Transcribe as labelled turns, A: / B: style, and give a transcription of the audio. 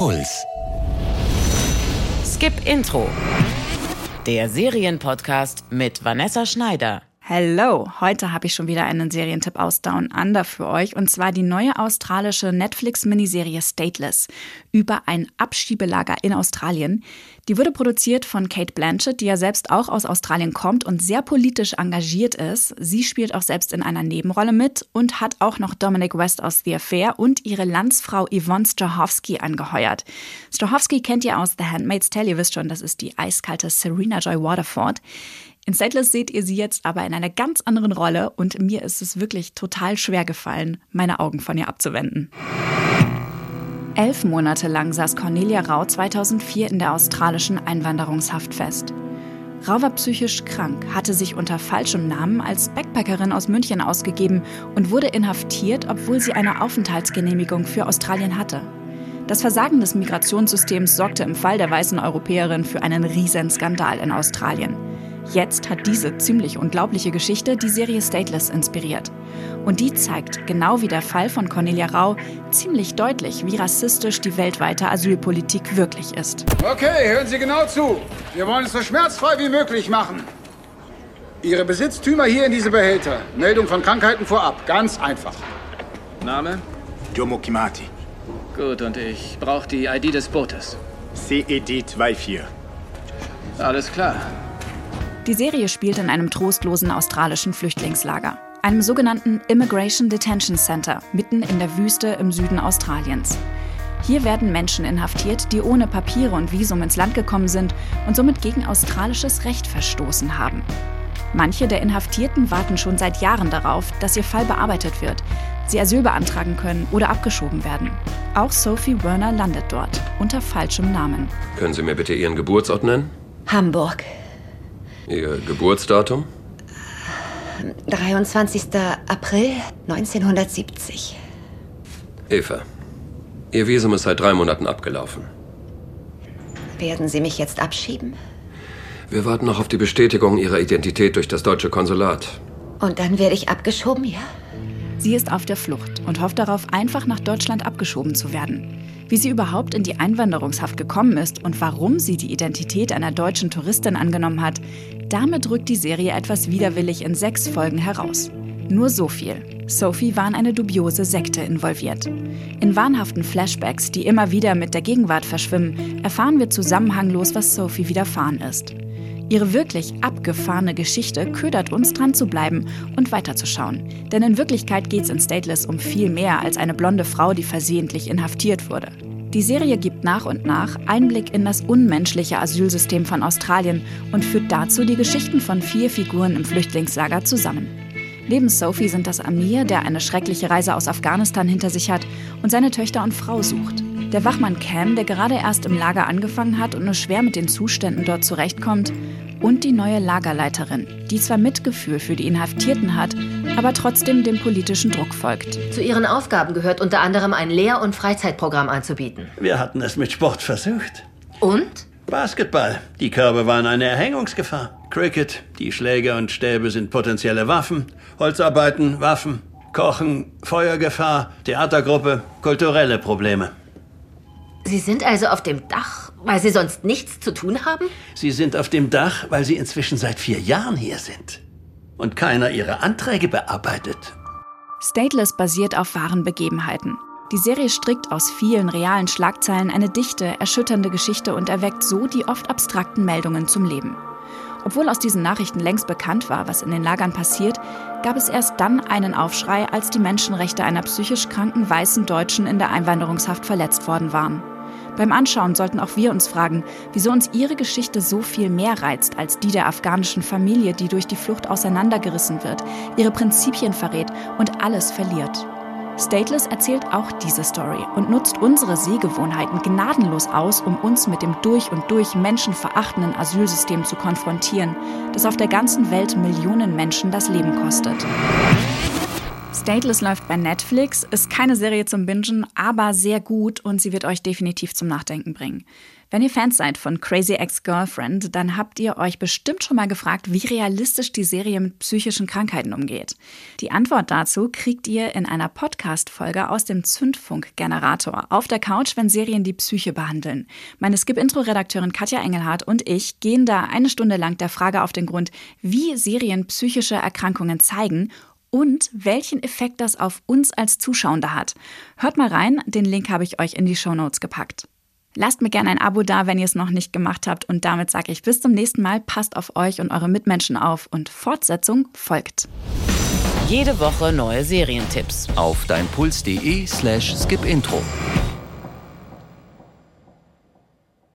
A: Puls.
B: Skip Intro. Der Serienpodcast mit Vanessa Schneider.
C: Hello, heute habe ich schon wieder einen Serientipp aus Down Under für euch und zwar die neue australische Netflix-Miniserie Stateless über ein Abschiebelager in Australien. Die wurde produziert von Kate Blanchett, die ja selbst auch aus Australien kommt und sehr politisch engagiert ist. Sie spielt auch selbst in einer Nebenrolle mit und hat auch noch Dominic West aus The Affair und ihre Landsfrau Yvonne Strahovski angeheuert. Strahovski kennt ihr aus The Handmaid's Tale, ihr wisst schon, das ist die eiskalte Serena Joy Waterford. In Stateless seht ihr sie jetzt aber in einer ganz anderen Rolle und mir ist es wirklich total schwer gefallen, meine Augen von ihr abzuwenden. Elf Monate lang saß Cornelia Rau 2004 in der australischen Einwanderungshaft fest. Rau war psychisch krank, hatte sich unter falschem Namen als Backpackerin aus München ausgegeben und wurde inhaftiert, obwohl sie eine Aufenthaltsgenehmigung für Australien hatte. Das Versagen des Migrationssystems sorgte im Fall der weißen Europäerin für einen riesen Skandal in Australien. Jetzt hat diese ziemlich unglaubliche Geschichte die Serie Stateless inspiriert. Und die zeigt, genau wie der Fall von Cornelia Rau, ziemlich deutlich, wie rassistisch die weltweite Asylpolitik wirklich ist.
D: Okay, hören Sie genau zu. Wir wollen es so schmerzfrei wie möglich machen. Ihre Besitztümer hier in diese Behälter. Meldung von Krankheiten vorab. Ganz einfach.
E: Name?
F: Jomo Kimati.
E: Gut, und ich brauche die ID des Bootes.
F: CED 24.
E: Alles klar.
C: Die Serie spielt in einem trostlosen australischen Flüchtlingslager, einem sogenannten Immigration Detention Center, mitten in der Wüste im Süden Australiens. Hier werden Menschen inhaftiert, die ohne Papiere und Visum ins Land gekommen sind und somit gegen australisches Recht verstoßen haben. Manche der Inhaftierten warten schon seit Jahren darauf, dass ihr Fall bearbeitet wird, sie Asyl beantragen können oder abgeschoben werden. Auch Sophie Werner landet dort, unter falschem Namen.
G: Können Sie mir bitte Ihren Geburtsort nennen?
H: Hamburg.
G: Ihr Geburtsdatum?
H: 23. April 1970.
G: Eva. Ihr Visum ist seit drei Monaten abgelaufen.
H: Werden Sie mich jetzt abschieben?
G: Wir warten noch auf die Bestätigung Ihrer Identität durch das deutsche Konsulat.
H: Und dann werde ich abgeschoben, ja?
C: Sie ist auf der Flucht und hofft darauf, einfach nach Deutschland abgeschoben zu werden. Wie sie überhaupt in die Einwanderungshaft gekommen ist und warum sie die Identität einer deutschen Touristin angenommen hat, damit rückt die Serie etwas widerwillig in sechs Folgen heraus. Nur so viel. Sophie war in eine dubiose Sekte involviert. In wahnhaften Flashbacks, die immer wieder mit der Gegenwart verschwimmen, erfahren wir zusammenhanglos, was Sophie widerfahren ist. Ihre wirklich abgefahrene Geschichte ködert uns dran zu bleiben und weiterzuschauen. Denn in Wirklichkeit geht es in Stateless um viel mehr als eine blonde Frau, die versehentlich inhaftiert wurde. Die Serie gibt nach und nach Einblick in das unmenschliche Asylsystem von Australien und führt dazu die Geschichten von vier Figuren im Flüchtlingslager zusammen. Neben Sophie sind das Amir, der eine schreckliche Reise aus Afghanistan hinter sich hat und seine Töchter und Frau sucht. Der Wachmann Cam, der gerade erst im Lager angefangen hat und nur schwer mit den Zuständen dort zurechtkommt. Und die neue Lagerleiterin, die zwar Mitgefühl für die Inhaftierten hat, aber trotzdem dem politischen Druck folgt.
I: Zu ihren Aufgaben gehört unter anderem ein Lehr- und Freizeitprogramm anzubieten.
J: Wir hatten es mit Sport versucht.
I: Und?
J: Basketball. Die Körbe waren eine Erhängungsgefahr. Cricket. Die Schläger und Stäbe sind potenzielle Waffen. Holzarbeiten, Waffen. Kochen, Feuergefahr, Theatergruppe, kulturelle Probleme.
I: Sie sind also auf dem Dach, weil Sie sonst nichts zu tun haben?
J: Sie sind auf dem Dach, weil Sie inzwischen seit vier Jahren hier sind. Und keiner Ihre Anträge bearbeitet.
C: Stateless basiert auf wahren Begebenheiten. Die Serie strickt aus vielen realen Schlagzeilen eine dichte, erschütternde Geschichte und erweckt so die oft abstrakten Meldungen zum Leben. Obwohl aus diesen Nachrichten längst bekannt war, was in den Lagern passiert, gab es erst dann einen Aufschrei, als die Menschenrechte einer psychisch kranken weißen Deutschen in der Einwanderungshaft verletzt worden waren. Beim Anschauen sollten auch wir uns fragen, wieso uns ihre Geschichte so viel mehr reizt als die der afghanischen Familie, die durch die Flucht auseinandergerissen wird, ihre Prinzipien verrät und alles verliert. Stateless erzählt auch diese Story und nutzt unsere Sehgewohnheiten gnadenlos aus, um uns mit dem durch und durch menschenverachtenden Asylsystem zu konfrontieren, das auf der ganzen Welt Millionen Menschen das Leben kostet. Stateless läuft bei Netflix, ist keine Serie zum Bingen, aber sehr gut und sie wird euch definitiv zum Nachdenken bringen. Wenn ihr Fans seid von Crazy Ex-Girlfriend, dann habt ihr euch bestimmt schon mal gefragt, wie realistisch die Serie mit psychischen Krankheiten umgeht. Die Antwort dazu kriegt ihr in einer Podcast-Folge aus dem Zündfunk-Generator auf der Couch, wenn Serien die Psyche behandeln. Meine Skip-Intro-Redakteurin Katja Engelhardt und ich gehen da eine Stunde lang der Frage auf den Grund, wie Serien psychische Erkrankungen zeigen und welchen Effekt das auf uns als Zuschauende hat. Hört mal rein, den Link habe ich euch in die Show Notes gepackt. Lasst mir gerne ein Abo da, wenn ihr es noch nicht gemacht habt. Und damit sage ich bis zum nächsten Mal. Passt auf euch und eure Mitmenschen auf. Und Fortsetzung folgt.
B: Jede Woche neue Serientipps.
A: Auf deinpuls.de slash skipintro.